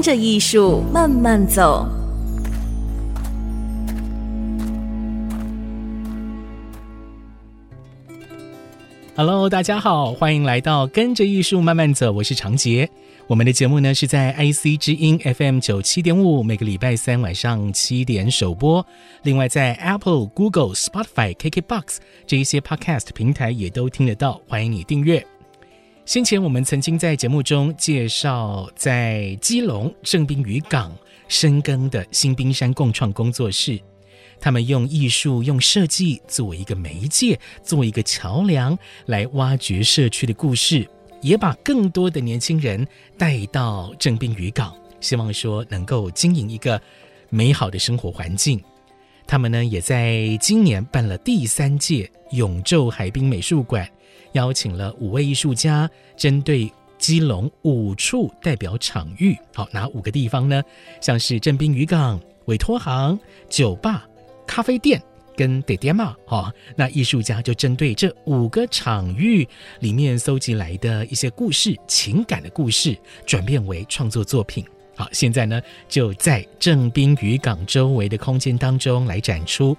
跟着艺术慢慢走。Hello，大家好，欢迎来到跟着艺术慢慢走，我是长杰。我们的节目呢是在 IC 之音 FM 九七点五，每个礼拜三晚上七点首播。另外在 Apple、Google、Spotify、KKBox 这一些 Podcast 平台也都听得到，欢迎你订阅。先前我们曾经在节目中介绍在基隆正滨渔港深耕的新冰山共创工作室。他们用艺术、用设计作为一个媒介，作为一个桥梁，来挖掘社区的故事，也把更多的年轻人带到正滨渔港，希望说能够经营一个美好的生活环境。他们呢，也在今年办了第三届永昼海滨美术馆，邀请了五位艺术家，针对基隆五处代表场域，好，哪五个地方呢？像是正滨渔港、委托行、酒吧。咖啡店跟爹爹嘛，哈，那艺术家就针对这五个场域里面搜集来的一些故事、情感的故事，转变为创作作品。好，现在呢就在正滨渔港周围的空间当中来展出。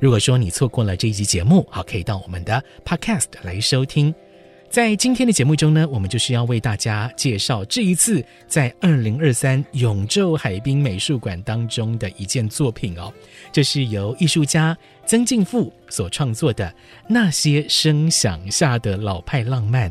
如果说你错过了这一集节目，好，可以到我们的 Podcast 来收听。在今天的节目中呢，我们就是要为大家介绍这一次在二零二三永昼海滨美术馆当中的一件作品哦。这是由艺术家曾敬富所创作的《那些声响下的老派浪漫》，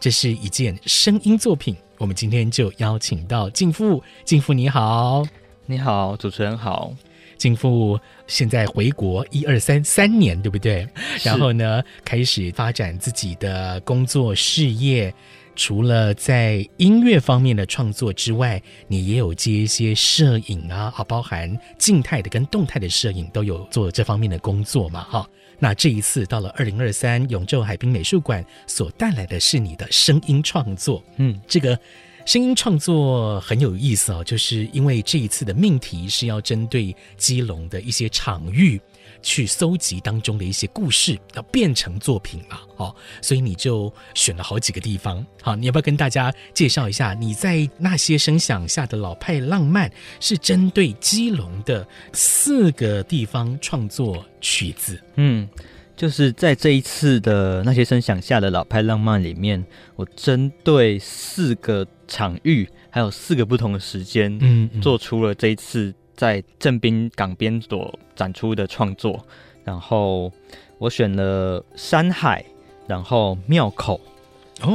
这是一件声音作品。我们今天就邀请到敬富，敬富你好，你好，主持人好。敬馥现在回国一二三三年，对不对？然后呢，开始发展自己的工作事业。除了在音乐方面的创作之外，你也有接一些摄影啊，啊，包含静态的跟动态的摄影都有做这方面的工作嘛，哈。那这一次到了二零二三永昼海滨美术馆，所带来的是你的声音创作，嗯，这个。声音创作很有意思哦，就是因为这一次的命题是要针对基隆的一些场域去搜集当中的一些故事，要变成作品嘛，哦，所以你就选了好几个地方。好，你要不要跟大家介绍一下？你在那些声响下的老派浪漫是针对基隆的四个地方创作曲子？嗯。就是在这一次的那些声响下的老派浪漫里面，我针对四个场域，还有四个不同的时间，嗯，做出了这一次在正滨港边所展出的创作。然后我选了山海，然后庙口，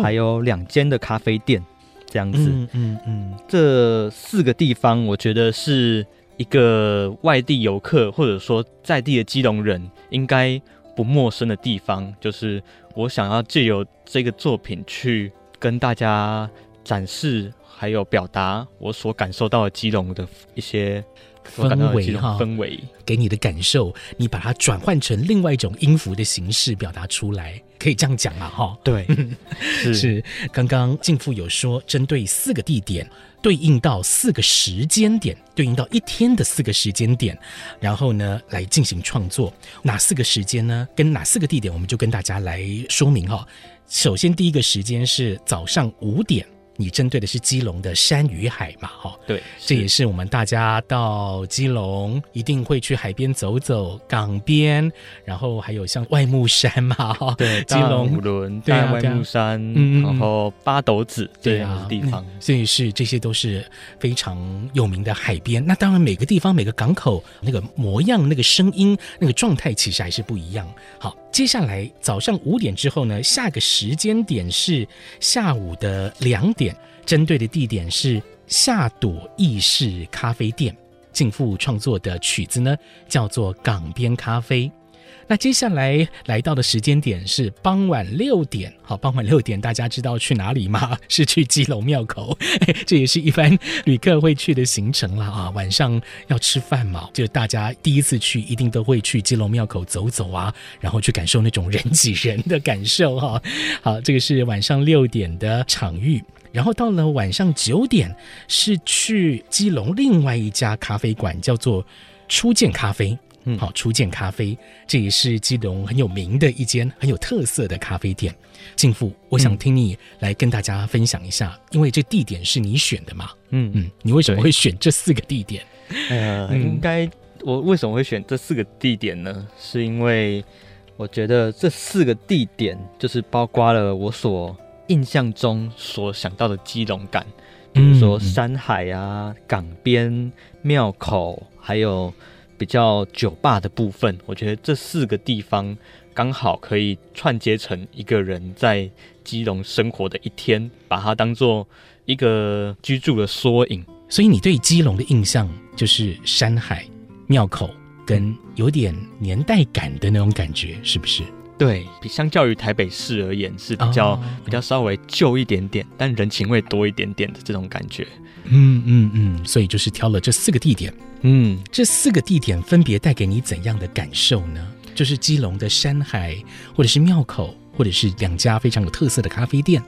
还有两间的咖啡店，这样子。嗯嗯嗯，这四个地方，我觉得是一个外地游客或者说在地的基隆人应该。不陌生的地方，就是我想要借由这个作品去跟大家展示，还有表达我所感受到的基隆的一些氛围哈，氛围给你的感受，你把它转换成另外一种音符的形式表达出来，可以这样讲啊哈。对，是 是，刚刚敬父有说，针对四个地点。对应到四个时间点，对应到一天的四个时间点，然后呢，来进行创作。哪四个时间呢？跟哪四个地点？我们就跟大家来说明哈。首先，第一个时间是早上五点。你针对的是基隆的山与海嘛？哈，对，这也是我们大家到基隆一定会去海边走走，港边，然后还有像外木山嘛，哈，对，基隆五轮，对外木山，嗯，然后八斗子这样的地方，所以是这些都是非常有名的海边。那当然，每个地方每个港口那个模样、那个声音、那个状态，其实还是不一样。好。接下来早上五点之后呢，下个时间点是下午的两点，针对的地点是夏朵意式咖啡店。敬馥创作的曲子呢，叫做《港边咖啡》。那接下来来到的时间点是傍晚六点，好，傍晚六点大家知道去哪里吗？是去基隆庙口，这也是一般旅客会去的行程了啊。晚上要吃饭嘛，就大家第一次去一定都会去基隆庙口走走啊，然后去感受那种人挤人的感受哈。好，这个是晚上六点的场域，然后到了晚上九点是去基隆另外一家咖啡馆，叫做初见咖啡。嗯，好，初见咖啡，这也是基隆很有名的一间很有特色的咖啡店。静富，我想听你来跟大家分享一下，嗯、因为这地点是你选的嘛。嗯嗯，你为什么会选这四个地点？呃，嗯、应该我为什么会选这四个地点呢？是因为我觉得这四个地点就是包括了我所印象中所想到的基隆感，比如说山海啊、港边、庙口，还有。比较酒吧的部分，我觉得这四个地方刚好可以串接成一个人在基隆生活的一天，把它当做一个居住的缩影。所以你对基隆的印象就是山海、庙口跟有点年代感的那种感觉，是不是？对，比相较于台北市而言是比较、哦、比较稍微旧一点点，但人情味多一点点的这种感觉。嗯嗯嗯，所以就是挑了这四个地点。嗯，这四个地点分别带给你怎样的感受呢？就是基隆的山海，或者是庙口，或者是两家非常有特色的咖啡店。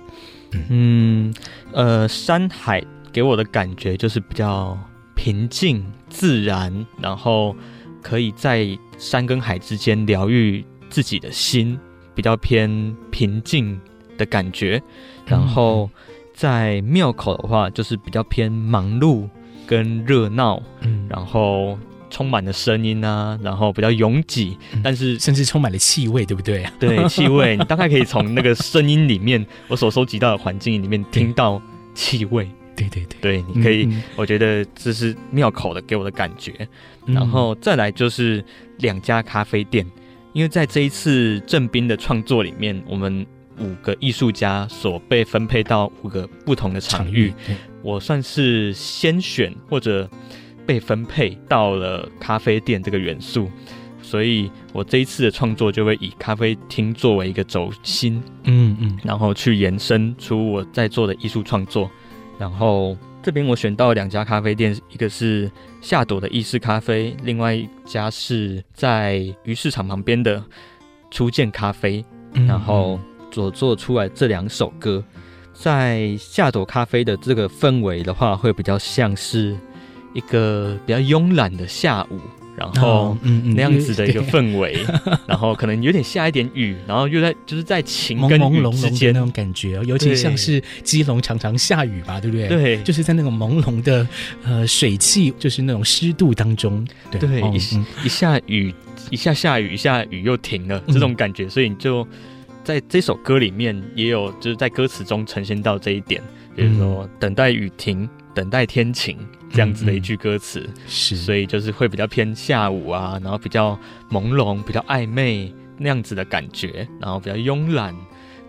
嗯，嗯呃，山海给我的感觉就是比较平静自然，然后可以在山跟海之间疗愈自己的心，比较偏平静的感觉。然后在庙口的话，就是比较偏忙碌。跟热闹，嗯，然后充满了声音啊，然后比较拥挤，嗯、但是甚至充满了气味，对不对？对，气味，你大概可以从那个声音里面，我所收集到的环境里面听到气味。对对对，对，你可以，嗯、我觉得这是庙口的给我的感觉。嗯、然后再来就是两家咖啡店，因为在这一次郑斌的创作里面，我们五个艺术家所被分配到五个不同的场域。场域我算是先选或者被分配到了咖啡店这个元素，所以我这一次的创作就会以咖啡厅作为一个轴心，嗯嗯，然后去延伸出我在做的艺术创作。然后这边我选到两家咖啡店，一个是夏朵的意式咖啡，另外一家是在鱼市场旁边的初见咖啡，然后所做出来这两首歌。在夏朵咖啡的这个氛围的话，会比较像是一个比较慵懒的下午，然后嗯那样子的一个氛围，然后可能有点下一点雨，然后又在就是在晴跟雨之间。那种感觉，尤其像是基隆常常下雨吧，对不对？对，就是在那种朦胧的呃水汽，就是那种湿度当中，对，对一一下雨，一下下雨，一下雨又停了，这种感觉，所以你就。在这首歌里面也有，就是在歌词中呈现到这一点，比如说等待雨停，等待天晴这样子的一句歌词，是，所以就是会比较偏下午啊，然后比较朦胧、比较暧昧那样子的感觉，然后比较慵懒，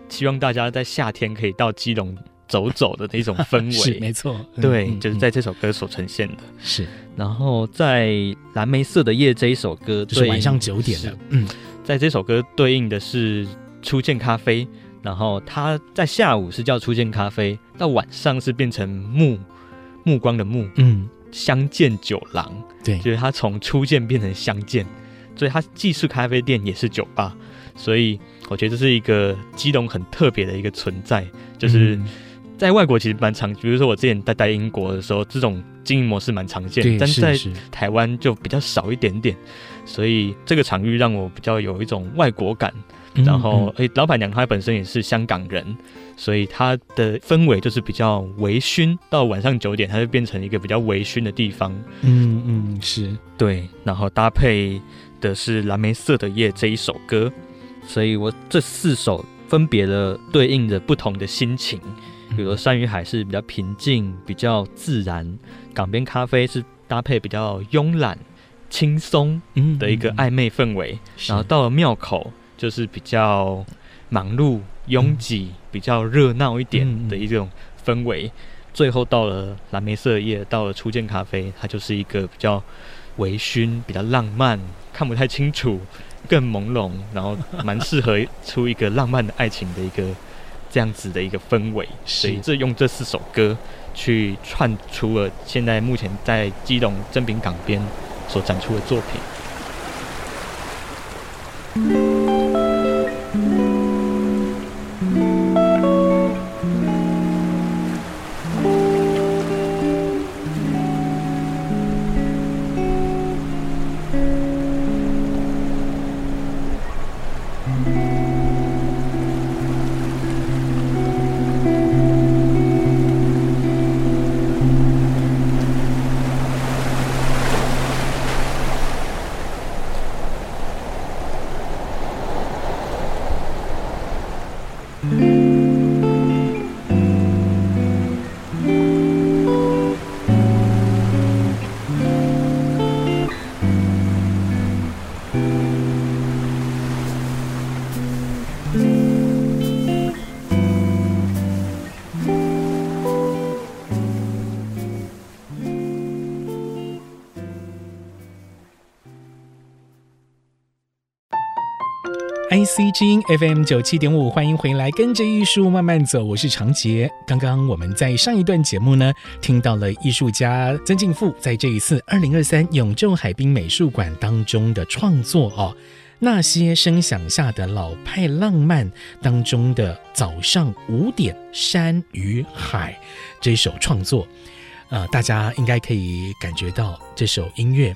希望大家在夏天可以到基隆走走的那种氛围，是没错，对，就是在这首歌所呈现的，是。然后在蓝莓色的夜这一首歌，就是晚上九点的，嗯，在这首歌对应的是。初见咖啡，然后它在下午是叫初见咖啡，到晚上是变成目目光的目，嗯，相见酒廊，对，就是它从初见变成相见，所以它既是咖啡店也是酒吧，所以我觉得这是一个基隆很特别的一个存在，就是在外国其实蛮常，比如说我之前在待英国的时候，这种经营模式蛮常见，但是在台湾就比较少一点点，所以这个场域让我比较有一种外国感。然后，诶，老板娘她本身也是香港人，所以她的氛围就是比较微醺。到晚上九点，它就变成一个比较微醺的地方。嗯嗯，是对。然后搭配的是《蓝莓色的夜》这一首歌，所以我这四首分别的对应着不同的心情。比如说，山与海是比较平静、比较自然；港边咖啡是搭配比较慵懒、轻松的一个暧昧氛围。然后到了庙口。就是比较忙碌、拥挤、嗯、比较热闹一点的一种氛围。嗯、最后到了蓝莓色夜，到了初见咖啡，它就是一个比较微醺，比较浪漫，看不太清楚，更朦胧，然后蛮适合出一个浪漫的爱情的一个这样子的一个氛围。所以这用这四首歌去串出了现在目前在基隆正品港边所展出的作品。IC 之音 FM 九七点五，欢迎回来，跟着艺术慢慢走，我是长杰。刚刚我们在上一段节目呢，听到了艺术家曾敬富在这一次二零二三永昼海滨美术馆当中的创作哦，那些声响下的老派浪漫当中的早上五点山与海这首创作，呃，大家应该可以感觉到这首音乐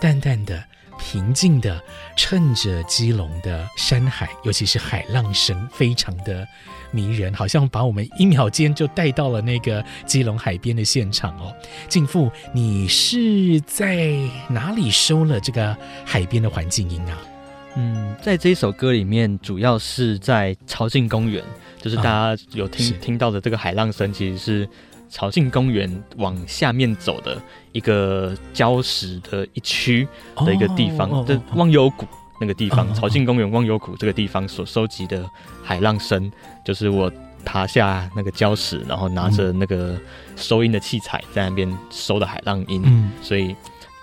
淡淡的。平静的，趁着基隆的山海，尤其是海浪声，非常的迷人，好像把我们一秒间就带到了那个基隆海边的现场哦。敬父，你是在哪里收了这个海边的环境音啊？嗯，在这一首歌里面，主要是在朝境公园，就是大家有听、啊、听到的这个海浪声，其实是。潮境公园往下面走的一个礁石的一区的一个地方，的忘忧谷那个地方，朝庆公园忘忧谷这个地方所收集的海浪声，就是我爬下那个礁石，然后拿着那个收音的器材在那边收的海浪音。嗯所以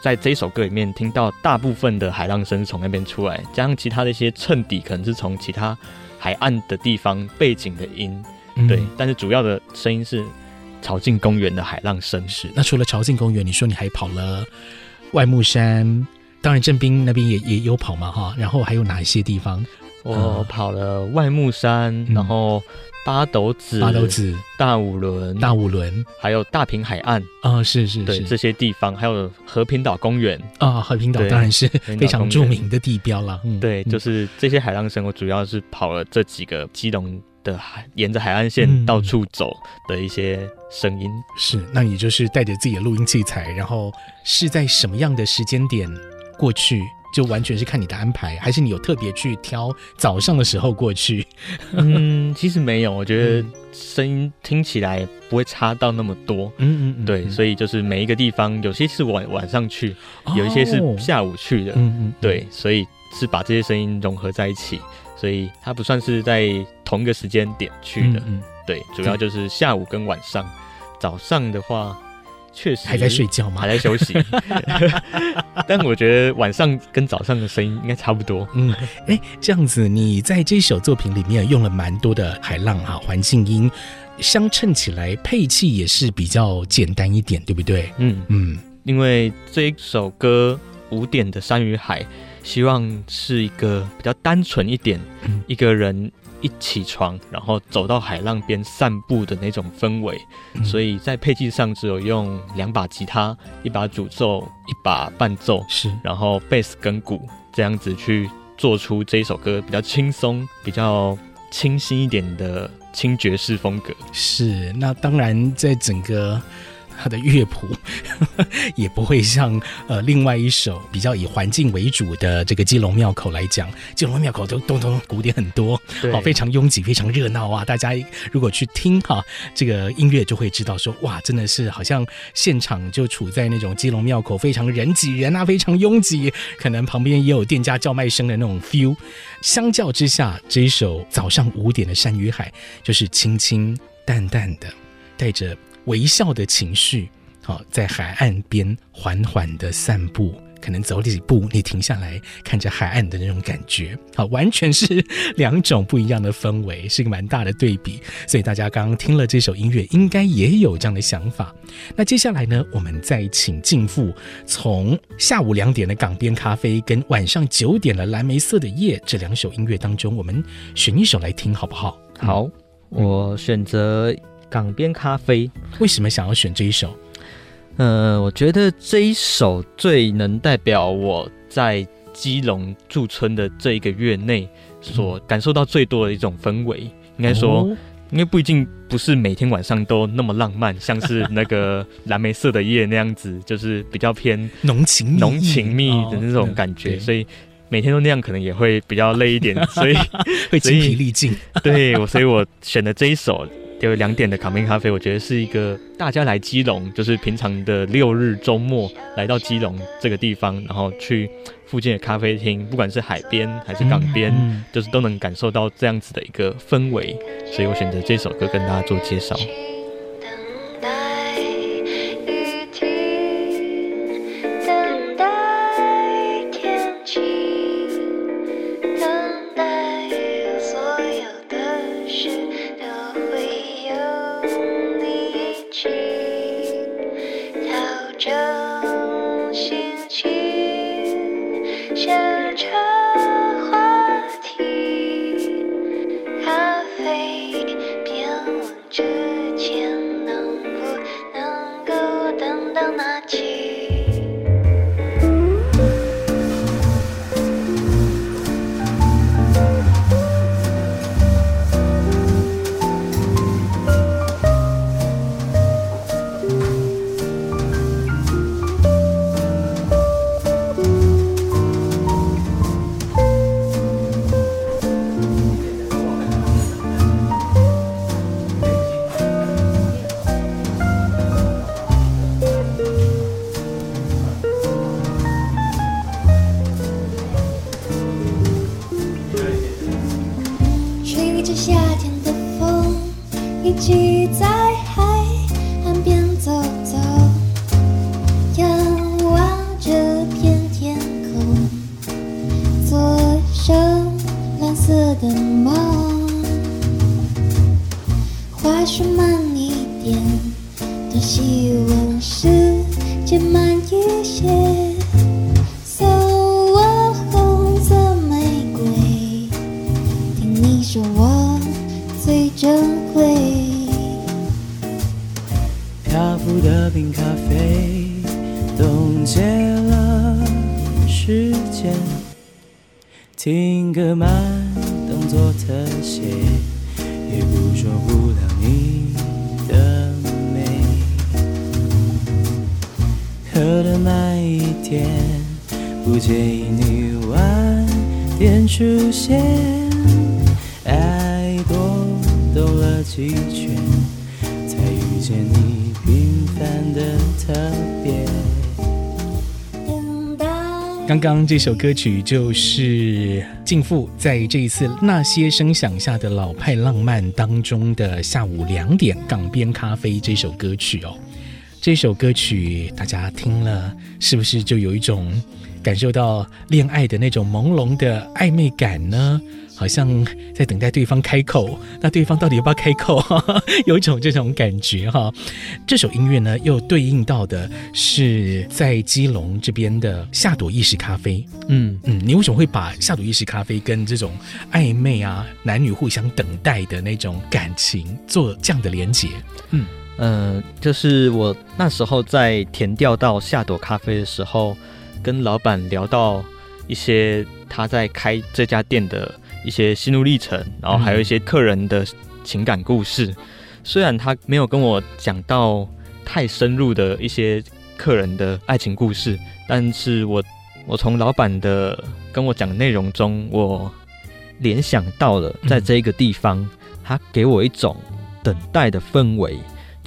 在这首歌里面听到大部分的海浪声从那边出来，加上其他的一些衬底，可能是从其他海岸的地方背景的音，对，但是主要的声音是。潮境公园的海浪声是。那除了潮境公园，你说你还跑了外木山，当然正滨那边也也有跑嘛哈。然后还有哪一些地方？我跑了外木山，嗯、然后八斗子、八斗子、大五轮、大五轮，还有大平海岸啊、哦，是是是，对这些地方，还有和平岛公园啊，和平岛当然是非常著名的地标了。嗯，对，就是这些海浪声，我主要是跑了这几个基隆的，沿着海岸线到处走的一些声音。嗯、是，那你就是带着自己的录音器材，然后是在什么样的时间点过去？就完全是看你的安排，还是你有特别去挑早上的时候过去？嗯，其实没有，我觉得声音听起来不会差到那么多。嗯嗯嗯，对，所以就是每一个地方，有些是晚晚上去，有一些是下午去的。嗯嗯，对，所以是把这些声音融合在一起。所以它不算是在同一个时间点去的，嗯，嗯，对，主要就是下午跟晚上，早上的话确实还在睡觉吗？还在休息，但我觉得晚上跟早上的声音应该差不多。嗯，哎、欸，这样子，你在这首作品里面用了蛮多的海浪哈环境音，相衬起来配器也是比较简单一点，对不对？嗯嗯，因为这一首歌五点的山与海。希望是一个比较单纯一点，嗯，一个人一起床，然后走到海浪边散步的那种氛围，嗯。所以在配器上只有用两把吉他，一把主奏，一把伴奏，是，然后贝斯跟鼓这样子去做出这一首歌比较轻松、比较清新一点的轻爵士风格。是，那当然在整个。它的乐谱也不会像呃另外一首比较以环境为主的这个基隆庙口来讲，基隆庙口都咚咚鼓点很多，好，非常拥挤，非常热闹啊！大家如果去听哈这个音乐，就会知道说哇，真的是好像现场就处在那种基隆庙口，非常人挤人啊，非常拥挤，可能旁边也有店家叫卖声的那种 feel。相较之下，这一首早上五点的山与海，就是清清淡淡的，带着。微笑的情绪，好，在海岸边缓缓的散步，可能走几步，你停下来看着海岸的那种感觉，好，完全是两种不一样的氛围，是一个蛮大的对比。所以大家刚刚听了这首音乐，应该也有这样的想法。那接下来呢，我们再请静富从下午两点的港边咖啡跟晚上九点的蓝莓色的夜这两首音乐当中，我们选一首来听，好不好？好，我选择港边咖啡。为什么想要选这一首？呃，我觉得这一首最能代表我在基隆驻村的这一个月内所感受到最多的一种氛围。应该说，因为不一定不是每天晚上都那么浪漫，像是 那个蓝莓色的夜那样子，就是比较偏浓情浓情蜜的那种感觉。所以每天都那样，可能也会比较累一点，所以 会精疲力尽。对，我所以我选的这一首。有两点的港边咖啡，我觉得是一个大家来基隆，就是平常的六日周末来到基隆这个地方，然后去附近的咖啡厅，不管是海边还是港边，就是都能感受到这样子的一个氛围，所以我选择这首歌跟大家做介绍。点出现，爱多兜了几圈，才遇见你平凡的特别刚刚这首歌曲就是静父在这一次那些声响下的老派浪漫当中的下午两点港边咖啡这首歌曲哦，这首歌曲大家听了是不是就有一种感受到恋爱的那种朦胧的暧昧感呢？好像在等待对方开口，那对方到底要不要开口？有一种这种感觉哈。这首音乐呢，又对应到的是在基隆这边的夏朵意式咖啡。嗯嗯，你为什么会把夏朵意式咖啡跟这种暧昧啊、男女互相等待的那种感情做这样的连结？嗯嗯、呃，就是我那时候在填调到夏朵咖啡的时候，跟老板聊到一些他在开这家店的。一些心路历程，然后还有一些客人的情感故事。嗯、虽然他没有跟我讲到太深入的一些客人的爱情故事，但是我我从老板的跟我讲的内容中，我联想到了在这个地方，嗯、他给我一种等待的氛围，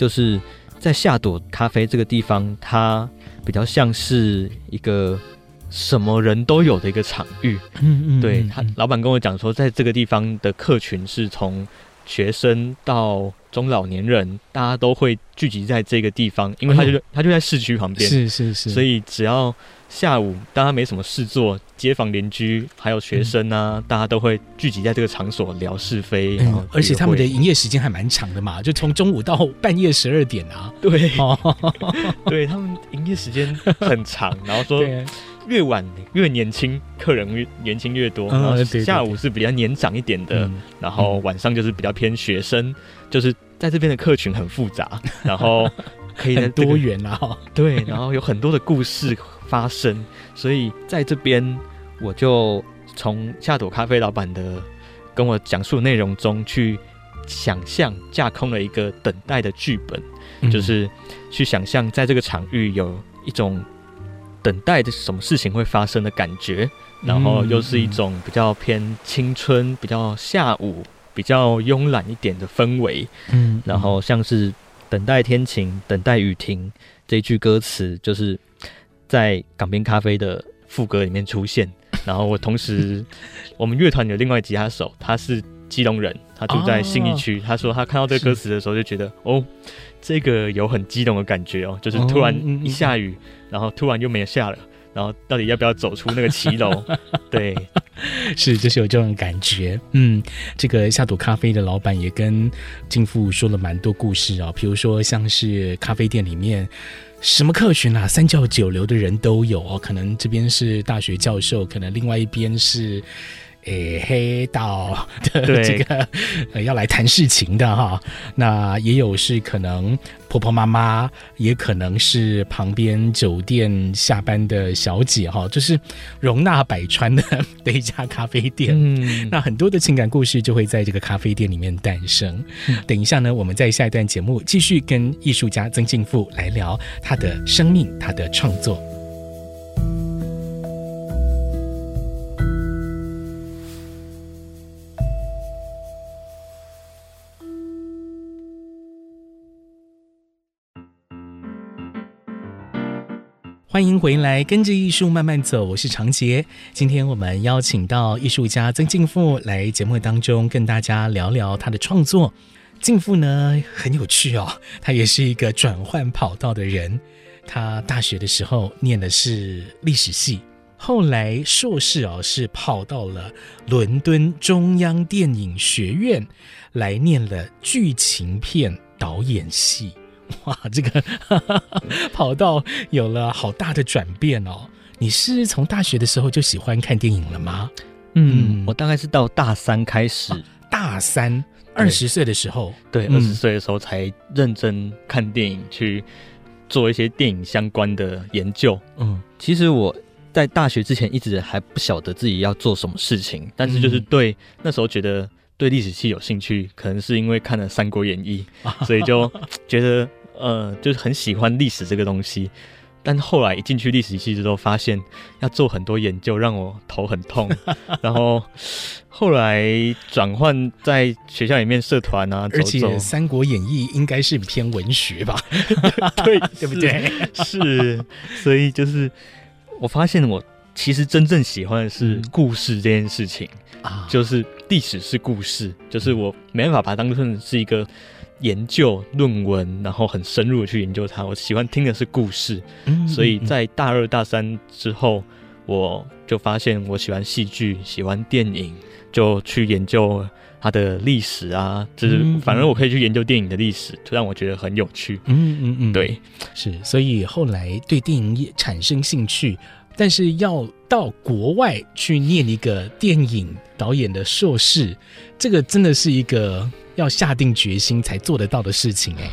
就是在夏朵咖啡这个地方，它比较像是一个。什么人都有的一个场域，嗯嗯，对他老板跟我讲说，在这个地方的客群是从学生到中老年人，大家都会聚集在这个地方，因为他就、嗯、他就在市区旁边，是是是，所以只要下午大家没什么事做，街坊邻居还有学生啊，嗯、大家都会聚集在这个场所聊是非。嗯、而且他们的营业时间还蛮长的嘛，就从中午到半夜十二点啊。对，哦、对他们营业时间很长，然后说 越晚越年轻，客人越年轻越多，然后下午是比较年长一点的，嗯、然后晚上就是比较偏学生。就是在这边的客群很复杂，然后可以、这个、很多元啊，对，然后有很多的故事发生，所以在这边我就从夏朵咖啡老板的跟我讲述内容中去想象架空了一个等待的剧本，嗯、就是去想象在这个场域有一种等待的什么事情会发生的感觉，然后又是一种比较偏青春、比较下午。比较慵懒一点的氛围，嗯，然后像是“等待天晴，等待雨停”这一句歌词，就是在港边咖啡的副歌里面出现。然后我同时，我们乐团有另外吉他手，他是基隆人，他住在信义区。他说他看到这个歌词的时候，就觉得哦，这个有很激动的感觉哦，就是突然一下雨，然后突然又没有下了。然后到底要不要走出那个骑楼？对，是就是有这种感觉。嗯，这个下朵咖啡的老板也跟金富说了蛮多故事啊、哦，比如说像是咖啡店里面什么客群啊，三教九流的人都有哦。可能这边是大学教授，可能另外一边是。诶、欸，黑道的 这个呃要来谈事情的哈，那也有是可能婆婆妈妈，也可能是旁边酒店下班的小姐哈，就是容纳百川的的一家咖啡店。嗯，那很多的情感故事就会在这个咖啡店里面诞生。嗯、等一下呢，我们在下一段节目继续跟艺术家曾敬富来聊他的生命，他的创作。欢迎回来，跟着艺术慢慢走。我是长杰。今天我们邀请到艺术家曾敬富来节目当中，跟大家聊聊他的创作。敬富呢很有趣哦，他也是一个转换跑道的人。他大学的时候念的是历史系，后来硕士哦是跑到了伦敦中央电影学院来念了剧情片导演系。哇，这个跑道有了好大的转变哦！你是从大学的时候就喜欢看电影了吗？嗯，我大概是到大三开始，啊、大三二十岁的时候，对，二十岁的时候才认真看电影，去做一些电影相关的研究。嗯，其实我在大学之前一直还不晓得自己要做什么事情，但是就是对那时候觉得对历史系有兴趣，可能是因为看了《三国演义》，所以就觉得。呃，就是很喜欢历史这个东西，但后来一进去历史系之后，发现要做很多研究，让我头很痛。然后后来转换在学校里面社团啊，而且《三国演义》应该是偏文学吧？对，对不对？是，所以就是我发现我其实真正喜欢的是故事这件事情啊，就是历史是故事，就是我没办法把它当成是一个。研究论文，然后很深入的去研究它。我喜欢听的是故事，嗯，所以在大二大三之后，我就发现我喜欢戏剧，喜欢电影，就去研究它的历史啊。就是反正我可以去研究电影的历史，就让我觉得很有趣。嗯嗯嗯，对，是。所以后来对电影也产生兴趣，但是要到国外去念一个电影导演的硕士，这个真的是一个。要下定决心才做得到的事情，哎，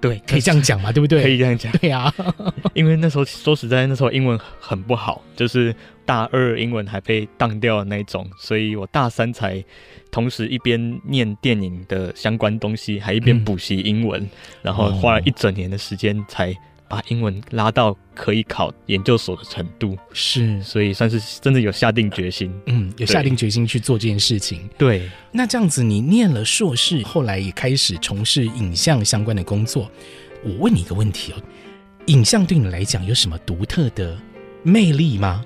对，可以这样讲嘛，对不对？可以这样讲，对啊，因为那时候说实在，那时候英文很不好，就是大二英文还被当掉的那种，所以我大三才同时一边念电影的相关东西，还一边补习英文，嗯，然后花了一整年的时间才。把英文拉到可以考研究所的程度，是，所以算是真的有下定决心，嗯，有下定决心去做这件事情。对，那这样子，你念了硕士，后来也开始从事影像相关的工作。我问你一个问题哦，影像对你来讲有什么独特的魅力吗？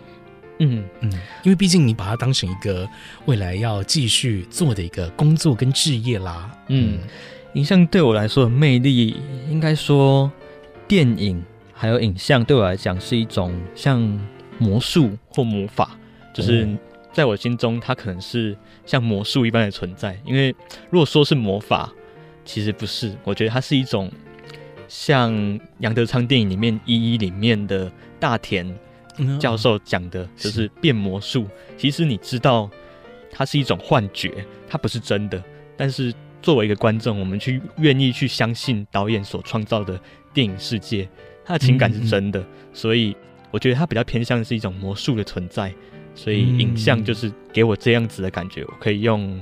嗯嗯，因为毕竟你把它当成一个未来要继续做的一个工作跟职业啦。嗯。影像对我来说的魅力，应该说电影还有影像对我来讲是一种像魔术或魔法，就是在我心中它可能是像魔术一般的存在。因为如果说是魔法，其实不是，我觉得它是一种像杨德昌电影里面《一一》里面的大田教授讲的，就是变魔术。其实你知道，它是一种幻觉，它不是真的，但是。作为一个观众，我们去愿意去相信导演所创造的电影世界，他的情感是真的，嗯嗯，所以我觉得他比较偏向是一种魔术的存在，所以影像就是给我这样子的感觉，我可以用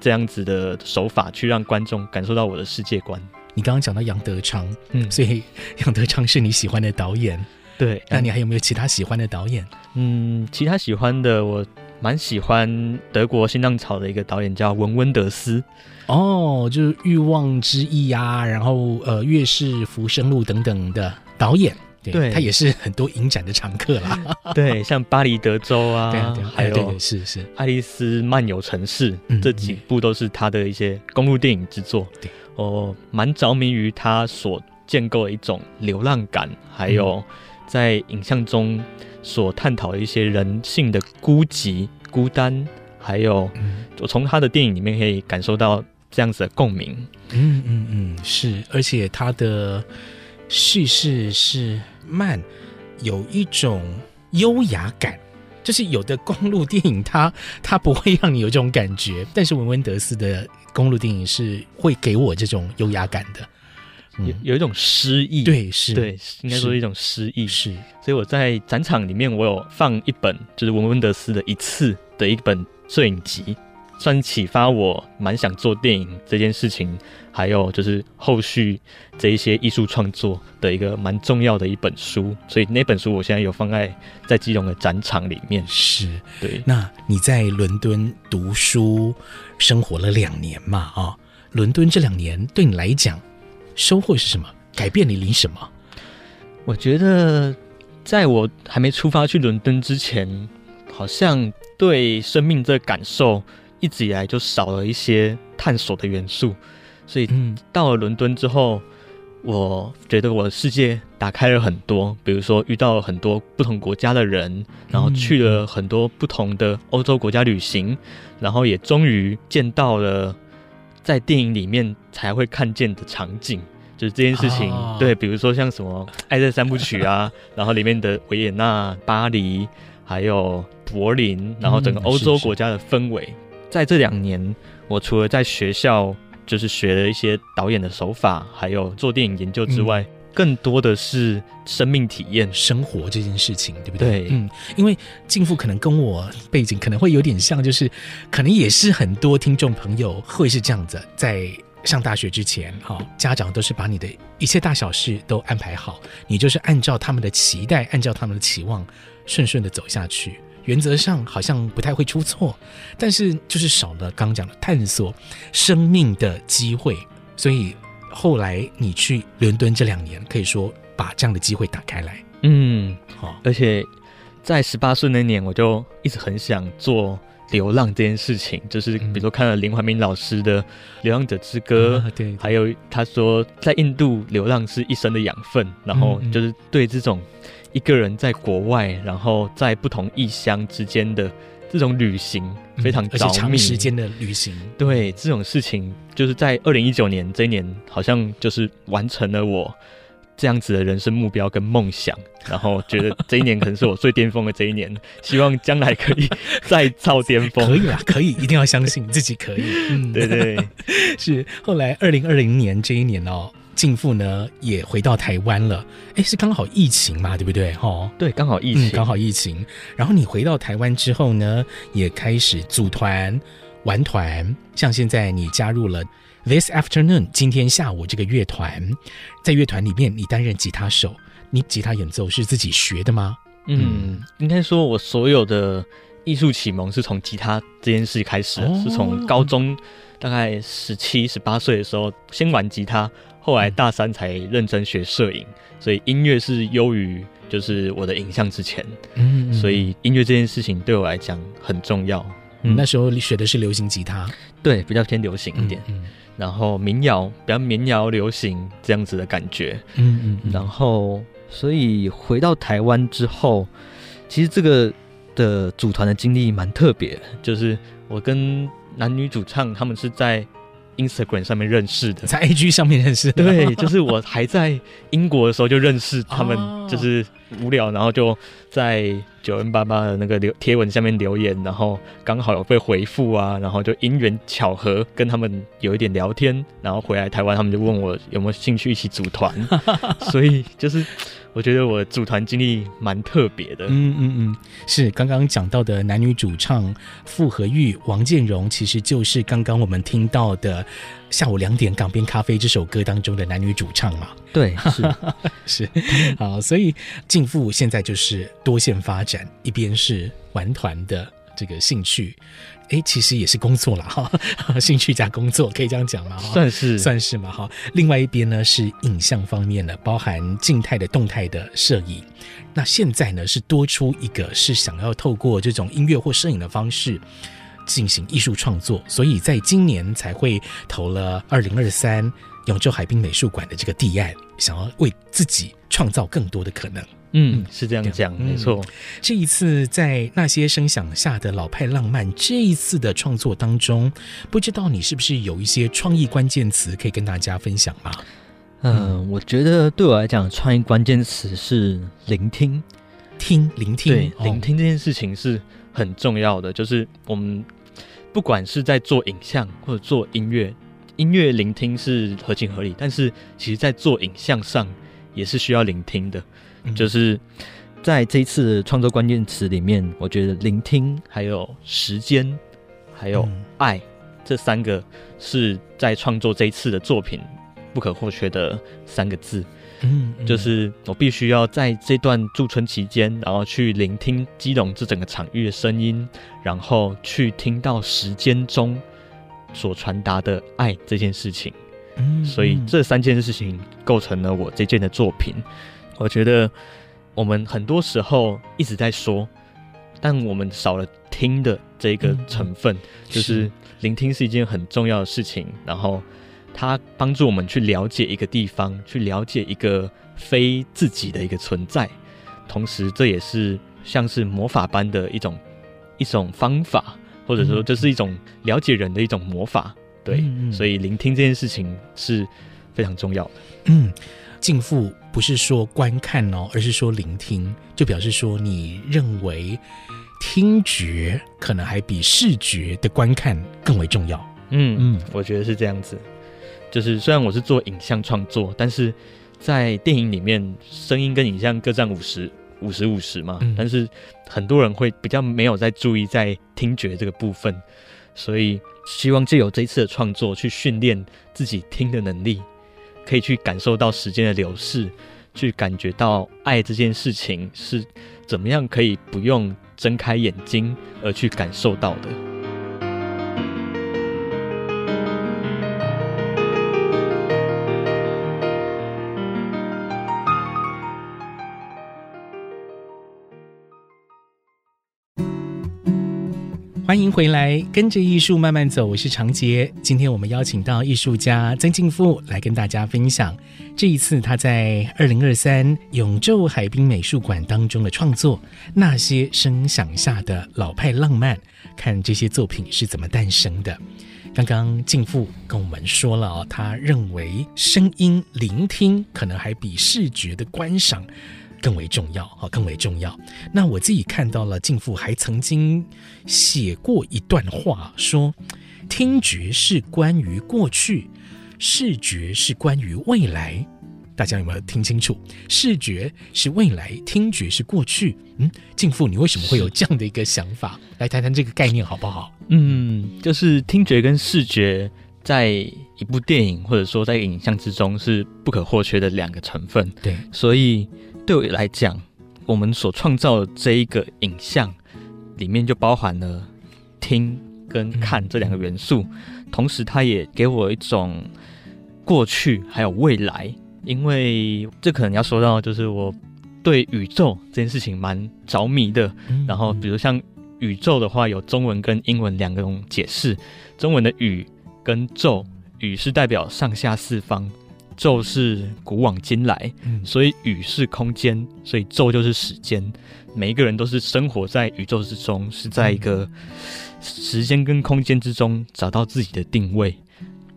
这样子的手法去让观众感受到我的世界观。你刚刚讲到杨德昌，嗯，所以杨德昌是你喜欢的导演，对，那你还有没有其他喜欢的导演？嗯，其他喜欢的我蛮喜欢德国新浪潮的一个导演叫文温德斯。哦，就是《欲望之翼》啊，然后呃，《月是浮生路》等等的导演，对，他也是很多影展的常客啦。对，像《巴黎德州》啊，对啊对，还有对对是是《爱丽丝漫游城市》嗯，这几部都是他的一些公路电影之作。对，我蛮着迷于他所建构的一种流浪感，还有在影像中所探讨的一些人性的孤寂、孤单，还有我从他的电影里面可以感受到。这样子的共鸣，嗯嗯嗯，是，而且他的叙事是慢，有一种优雅感，就是有的公路电影它它不会让你有这种感觉，但是文温德斯的公路电影是会给我这种优雅感的，有有一种诗意，对，是，对，应该说一种诗意，是，所以我在展场里面我有放一本，就是文温德斯的一次的一本摄影集。算启发我蛮想做电影这件事情，还有就是后续这一些艺术创作的一个蛮重要的一本书，所以那本书我现在有放在在基隆的展场里面。是，对。那你在伦敦读书生活了两年嘛？啊、哦，伦敦这两年对你来讲收获是什么？改变你你什么？我觉得在我还没出发去伦敦之前，好像对生命这感受。一直以来就少了一些探索的元素，所以到了伦敦之后，我觉得我的世界打开了很多。比如说遇到了很多不同国家的人，然后去了很多不同的欧洲国家旅行，然后也终于见到了在电影里面才会看见的场景，就是这件事情。对，比如说像什么《爱在三部曲》啊，然后里面的维也纳、巴黎，还有柏林，然后整个欧洲国家的氛围。在这两年，我除了在学校就是学了一些导演的手法，还有做电影研究之外，嗯、更多的是生命体验、生活这件事情，对不对？对，嗯，因为静父可能跟我背景可能会有点像，就是可能也是很多听众朋友会是这样子，在上大学之前，哈，家长都是把你的一切大小事都安排好，你就是按照他们的期待，按照他们的期望，顺顺的走下去。原则上好像不太会出错，但是就是少了刚刚讲的探索生命的机会，所以后来你去伦敦这两年，可以说把这样的机会打开来。嗯，好，而且在十八岁那年，我就一直很想做流浪这件事情，就是比如说看了林怀民老师的《流浪者之歌》，嗯，对，还有他说在印度流浪是一生的养分，然后就是对这种。一个人在国外，然后在不同异乡之间的这种旅行，非常着迷，长时间的旅行。对这种事情，就是在二零一九年这一年，好像就是完成了我这样子的人生目标跟梦想。然后觉得这一年可能是我最巅峰的这一年，希望将来可以再造巅峰。可以啊，可以，一定要相信自己可以。嗯，对对，是。后来二零二零年这一年哦。敬父呢也回到台湾了，哎，是刚好疫情嘛，对不对？哈，对，刚好疫情，嗯，刚好疫情。然后你回到台湾之后呢，也开始组团玩团，像现在你加入了 This Afternoon 今天下午这个乐团，在乐团里面你担任吉他手，你吉他演奏是自己学的吗？嗯，嗯，应该说我所有的艺术启蒙是从吉他这件事开始，哦，是从高中大概十七、十八岁的时候先玩吉他。后来大三才认真学摄影，所以音乐是优于就是我的影像之前，嗯，所以音乐这件事情对我来讲很重要。嗯，那时候学的是流行吉他，对，比较偏流行一点。嗯，嗯，然后民谣比较民谣流行这样子的感觉，嗯嗯，嗯，然后所以回到台湾之后，其实这个的组团的经历蛮特别，就是我跟男女主唱他们是在。Instagram 上面认识的，在 IG 上面认识的，对，就是我还在英国的时候就认识他们，就是无聊，然后就在九 N 八八的那个留贴文下面留言，然后刚好有被回复啊，然后就因缘巧合跟他们有一点聊天，然后回来台湾，他们就问我有没有兴趣一起组团，所以就是。我觉得我组团经历蛮特别的，嗯嗯嗯，是刚刚讲到的男女主唱傅和玉、王建荣，其实就是刚刚我们听到的《下午两点港边咖啡》这首歌当中的男女主唱嘛？对，是是，好，所以敬馥现在就是多线发展，一边是玩团的这个兴趣。哎，其实也是工作了哈，兴趣加工作可以这样讲吗？算是算是嘛哈。另外一边呢是影像方面的，包含静态的、动态的摄影。那现在呢是多出一个，是想要透过这种音乐或摄影的方式进行艺术创作，所以在今年才会投了二零二三永州海滨美术馆的这个地案，想要为自己创造更多的可能。嗯，是这样讲，嗯、没错。这一次在那些声响下的老派浪漫，这一次的创作当中，不知道你是不是有一些创意关键词可以跟大家分享吗？嗯、呃，我觉得对我来讲，创意关键词是聆听，听，聆听，对，聆听这件事情是很重要的。就是我们不管是在做影像或者做音乐，音乐聆听是合情合理，但是其实在做影像上也是需要聆听的。就是在这一次的创作关键词里面，我觉得聆听、还有时间、还有爱这三个是在创作这一次的作品不可或缺的三个字。嗯，就是我必须要在这段驻村期间，然后去聆听基隆这整个场域的声音，然后去听到时间中所传达的爱这件事情。嗯，所以这三件事情构成了我这件的作品。我觉得我们很多时候一直在说，但我们少了听的这个成分，就是聆听是一件很重要的事情。然后它帮助我们去了解一个地方，去了解一个非自己的一个存在。同时，这也是像是魔法般的一种一种方法，或者说这是一种了解人的一种魔法。对，所以聆听这件事情是非常重要的。嗯。敬馥不是说观看哦，而是说聆听，就表示说你认为听觉可能还比视觉的观看更为重要。嗯嗯，我觉得是这样子。就是虽然我是做影像创作，但是在电影里面，声音跟影像各占五十五十五十嘛。嗯。但是很多人会比较没有在注意在听觉这个部分，所以希望借由这一次的创作去训练自己听的能力。可以去感受到时间的流逝，去感觉到爱这件事情是怎么样可以不用睁开眼睛而去感受到的。欢迎回来，跟着艺术慢慢走。我是长杰。今天我们邀请到艺术家曾敬馥来跟大家分享这一次他在二零二三永昼海滨美术馆当中的创作《那些声响下的老派浪漫》，看这些作品是怎么诞生的。刚刚敬馥跟我们说了哦，他认为声音聆听可能还比视觉的观赏。更为重要，好，更为重要。那我自己看到了，敬父还曾经写过一段话，说：听觉是关于过去，视觉是关于未来。大家有没有听清楚？视觉是未来，听觉是过去。嗯，静父，你为什么会有这样的一个想法？来谈谈这个概念好不好？嗯，就是听觉跟视觉在一部电影或者说在影像之中是不可或缺的两个成分。对，所以。对我来讲，我们所创造的这一个影像里面就包含了听跟看这两个元素，同时它也给我一种过去还有未来，因为这可能要说到就是我对宇宙这件事情蛮着迷的。然后比如像宇宙的话，有中文跟英文两种解释，中文的宇跟宙宇是代表上下四方，宙是古往今来，嗯、所以宇是空间，所以宙就是时间。每一个人都是生活在宇宙之中，是在一个时间跟空间之中找到自己的定位。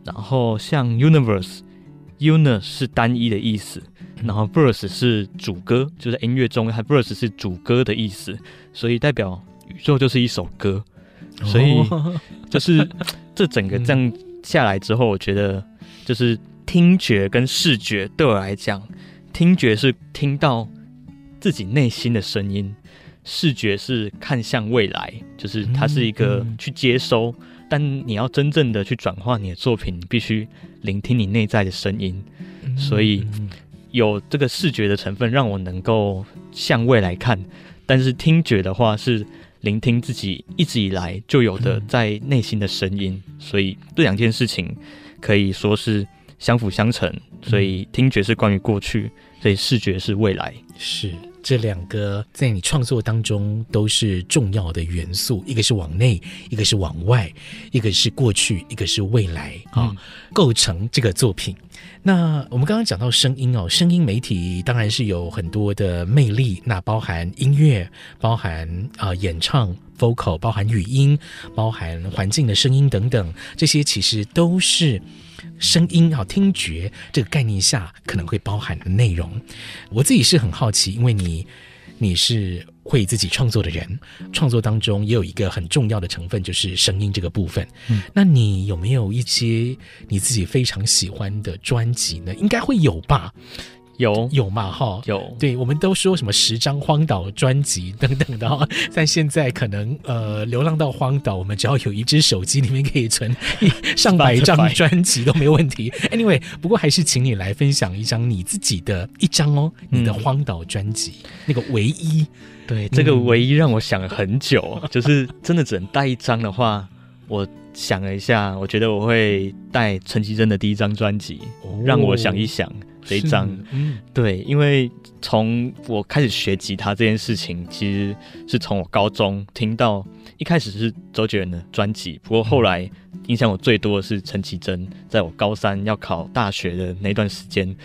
然后像 universe，uni 是单一的意思，然后 verse 是主歌，就在音乐中，它 verse 是主歌的意思，所以代表宇宙就是一首歌。所以就是这整个这样下来之后，我觉得就是听觉跟视觉对我来讲，听觉是听到。自己内心的声音，视觉是看向未来，就是它是一个去接收，嗯嗯、但你要真正的去转化你的作品，你必须聆听你内在的声音。嗯、所以有这个视觉的成分，让我能够向未来看。但是听觉的话，是聆听自己一直以来就有的在内心的声音。嗯、所以这两件事情可以说是相辅相成。所以听觉是关于过去，所以视觉是未来。是。这两个在你创作当中都是重要的元素，一个是往内，一个是往外，一个是过去，一个是未来啊，哦，构成这个作品。那我们刚刚讲到声音哦，声音媒体当然是有很多的魅力，那包含音乐，包含啊、呃、演唱 vocal，包含语音，包含环境的声音等等，这些其实都是。声音啊，听觉这个概念下可能会包含的内容，我自己是很好奇，因为你你是会自己创作的人，创作当中也有一个很重要的成分就是声音这个部分。嗯，那你有没有一些你自己非常喜欢的专辑呢？应该会有吧。有。有嘛哈？有，对，我们都说什么十张荒岛专辑等等的哈，但现在可能呃流浪到荒岛，我们只要有一只手机里面可以存上百张专辑都没问题。Anyway，不过还是请你来分享一张你自己的一张哦，你的荒岛专辑、嗯、那个唯一。对，这个唯一让我想了很久，嗯、就是真的只能带一张的话，我想了一下，我觉得我会带陈绮贞的第一张专辑，哦、让我想一想。这一张，嗯，对，因为从我开始学吉他这件事情，其实是从我高中听到，一开始是周杰伦的专辑，不过后来影响我最多的是陈绮贞，在我高三要考大学的那段时间，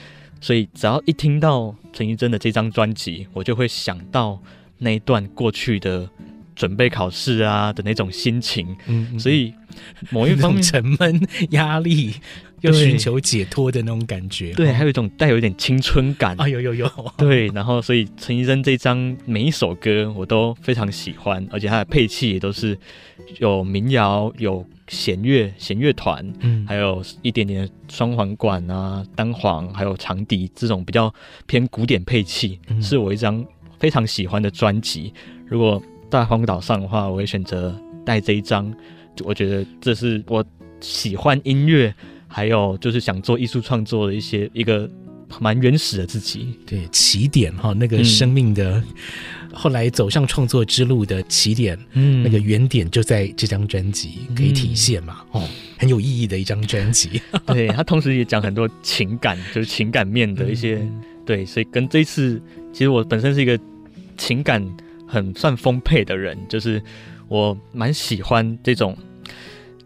所以只要一听到陈绮贞的这张专辑，我就会想到那一段过去的准备考试啊的那种心情，嗯，所以某一方面沉闷压力。又寻求解脱的那种感觉，对，还有一种带有一点青春感。啊，有有有，对，然后所以陈医生这张每一首歌我都非常喜欢，而且它的配器也都是有民谣、有弦乐、弦乐团，嗯，还有一点点双簧管啊、单簧，还有长笛这种比较偏古典配器，嗯、是我一张非常喜欢的专辑。如果在荒岛上的话，我会选择带这一张，我觉得这是我喜欢音乐。还有就是想做艺术创作的一些一个蛮原始的自己，对，起点哈，那个生命的、嗯、后来走向创作之路的起点，嗯，那个原点就在这张专辑可以体现嘛，嗯、哦，很有意义的一张专辑。对，他同时也讲很多情感，就是情感面的一些，嗯、对，所以跟这一次，其实我本身是一个情感很算丰沛的人，就是我蛮喜欢这种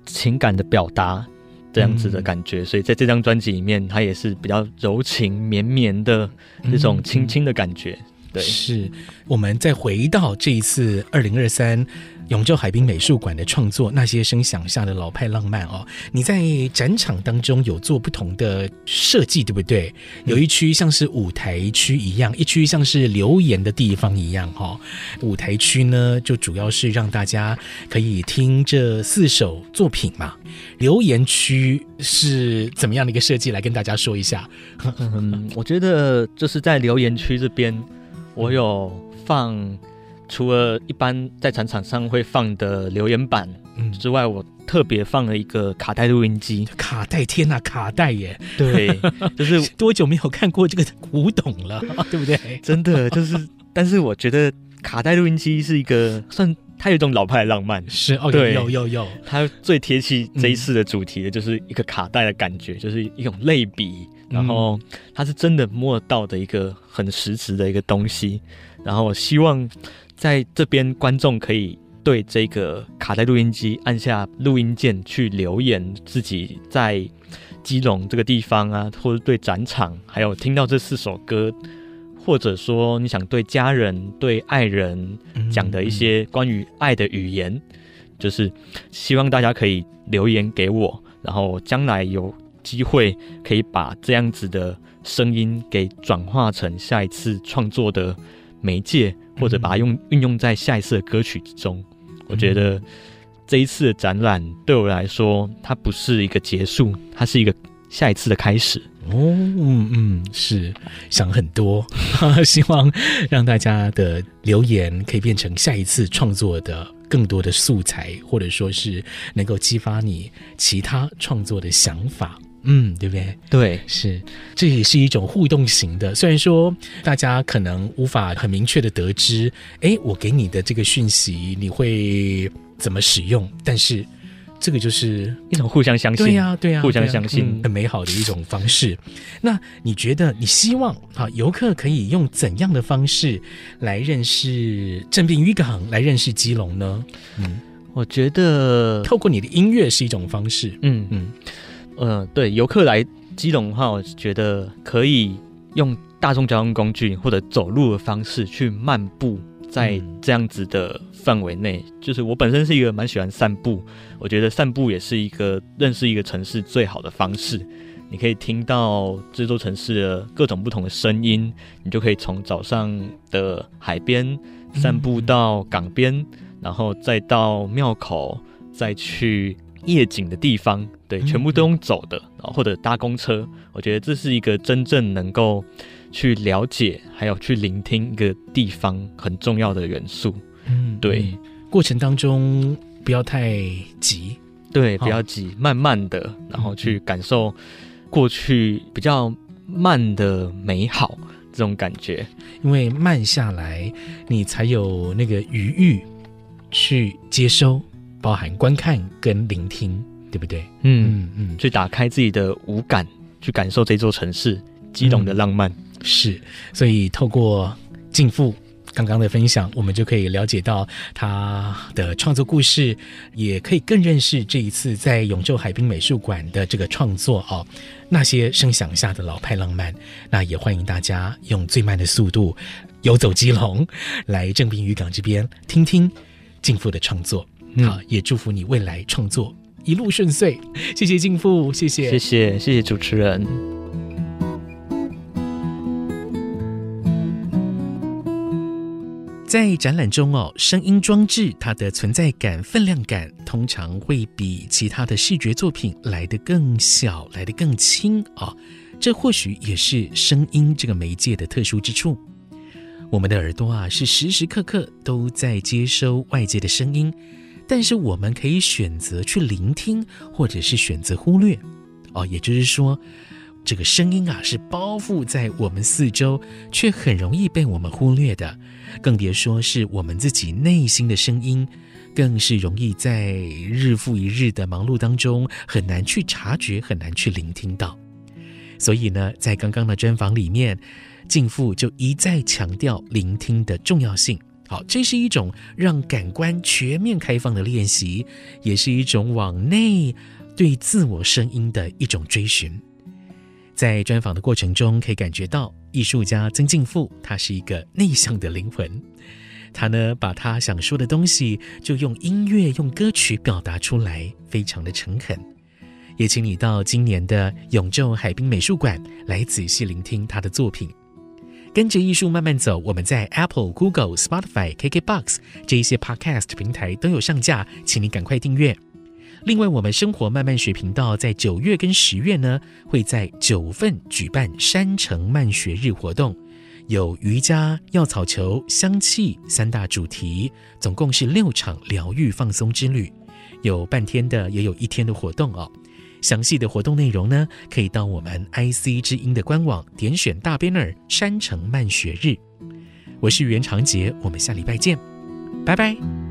情感的表达。这样子的感觉，所以在这张专辑里面，它也是比较柔情绵绵的这种轻轻的感觉。嗯、对，是我们再回到这一次二零二三。永州海滨美术馆的创作，那些声响下的老派浪漫哦，你在展场当中有做不同的设计，对不对？有一区像是舞台区一样，一区像是留言的地方一样哈、哦。舞台区呢，就主要是让大家可以听这四首作品嘛。留言区是怎么样的一个设计？来跟大家说一下。嗯，我觉得就是在留言区这边，我有放。除了一般在展场上会放的留言板之外，我特别放了一个卡带录音机。卡带，天哪，卡带耶！对，就是多久没有看过这个古董了，对不对？真的就是，但是我觉得卡带录音机是一个算它有一种老派的浪漫，是哦，对，有有有，它最贴切这一次的主题的就是一个卡带的感觉，就是一种类比，然后它是真的摸得到的一个很实质的一个东西，然后我希望。在这边，观众可以对这个卡带录音机按下录音键去留言自己在基隆这个地方啊，或者对展场，还有听到这四首歌，或者说你想对家人、对爱人讲的一些关于爱的语言，嗯嗯，就是希望大家可以留言给我，然后将来有机会可以把这样子的声音给转化成下一次创作的媒介，或者把它用运用在下一次的歌曲之中。我觉得这一次的展览对我来说，它不是一个结束，它是一个下一次的开始。哦，嗯嗯，是想很多，希望让大家的留言可以变成下一次创作的更多的素材，或者说是能够激发你其他创作的想法。嗯，对不对？对，是，这也是一种互动型的。虽然说大家可能无法很明确的得知，哎，我给你的这个讯息你会怎么使用，但是这个就是一种互相相信，对呀、啊，对呀、啊，互相相信、嗯，很美好的一种方式。那你觉得，你希望啊，游客可以用怎样的方式来认识正滨渔港，来认识基隆呢？嗯，我觉得透过你的音乐是一种方式。嗯嗯。嗯嗯、呃，对，游客来基隆的话，我觉得可以用大众交通工具或者走路的方式去漫步在这样子的范围内。嗯、就是我本身是一个蛮喜欢散步，我觉得散步也是一个认识一个城市最好的方式。你可以听到这座城市的各种不同的声音，你就可以从早上的海边散步到港边，嗯、然后再到庙口，再去。夜景的地方，对，全部都用走的，然后或者搭公车，我觉得这是一个真正能够去了解，还有去聆听一个地方很重要的元素。嗯，对，过程当中不要太急，对，不要急，慢慢的，然后去感受过去比较慢的美好这种感觉，因为慢下来，你才有那个余裕去接收。包含观看跟聆听，对不对？嗯嗯，嗯去打开自己的五感，去感受这座城市基隆的浪漫。嗯、是，所以透过敬富刚刚的分享，我们就可以了解到他的创作故事，也可以更认识这一次在永州海滨美术馆的这个创作哦。那些声响下的老派浪漫，那也欢迎大家用最慢的速度游走基隆，来正滨渔港这边听听敬富的创作。好，也祝福你未来创作一路顺遂。谢谢静富，谢谢，谢谢，谢谢主持人。在展览中哦，声音装置它的存在感、分量感，通常会比其他的视觉作品来得更小，来得更轻啊、哦。这或许也是声音这个媒介的特殊之处。我们的耳朵啊，是时时刻刻都在接收外界的声音。但是我们可以选择去聆听，或者是选择忽略，哦，也就是说，这个声音啊是包覆在我们四周，却很容易被我们忽略的，更别说是我们自己内心的声音，更是容易在日复一日的忙碌当中很难去察觉，很难去聆听到。所以呢，在刚刚的专访里面，敬富就一再强调聆听的重要性。好，这是一种让感官全面开放的练习，也是一种往内对自我声音的一种追寻。在专访的过程中，可以感觉到艺术家曾静富，他是一个内向的灵魂。他呢，把他想说的东西，就用音乐、用歌曲表达出来，非常的诚恳。也请你到今年的永州海滨美术馆来仔细聆听他的作品。跟着艺术慢慢走，我们在 Apple、Google、Spotify、KKBox 这一些 Podcast 平台都有上架，请你赶快订阅。另外，我们生活慢慢学频道在九月跟十月呢，会在九份举办山城慢学日活动，有瑜伽、药草球、香气三大主题，总共是六场疗愈放松之旅，有半天的，也有一天的活动哦。详细的活动内容呢，可以到我们 IC 之音的官网点选大 banner 山城漫学日。我是袁长杰，我们下礼拜见，拜拜。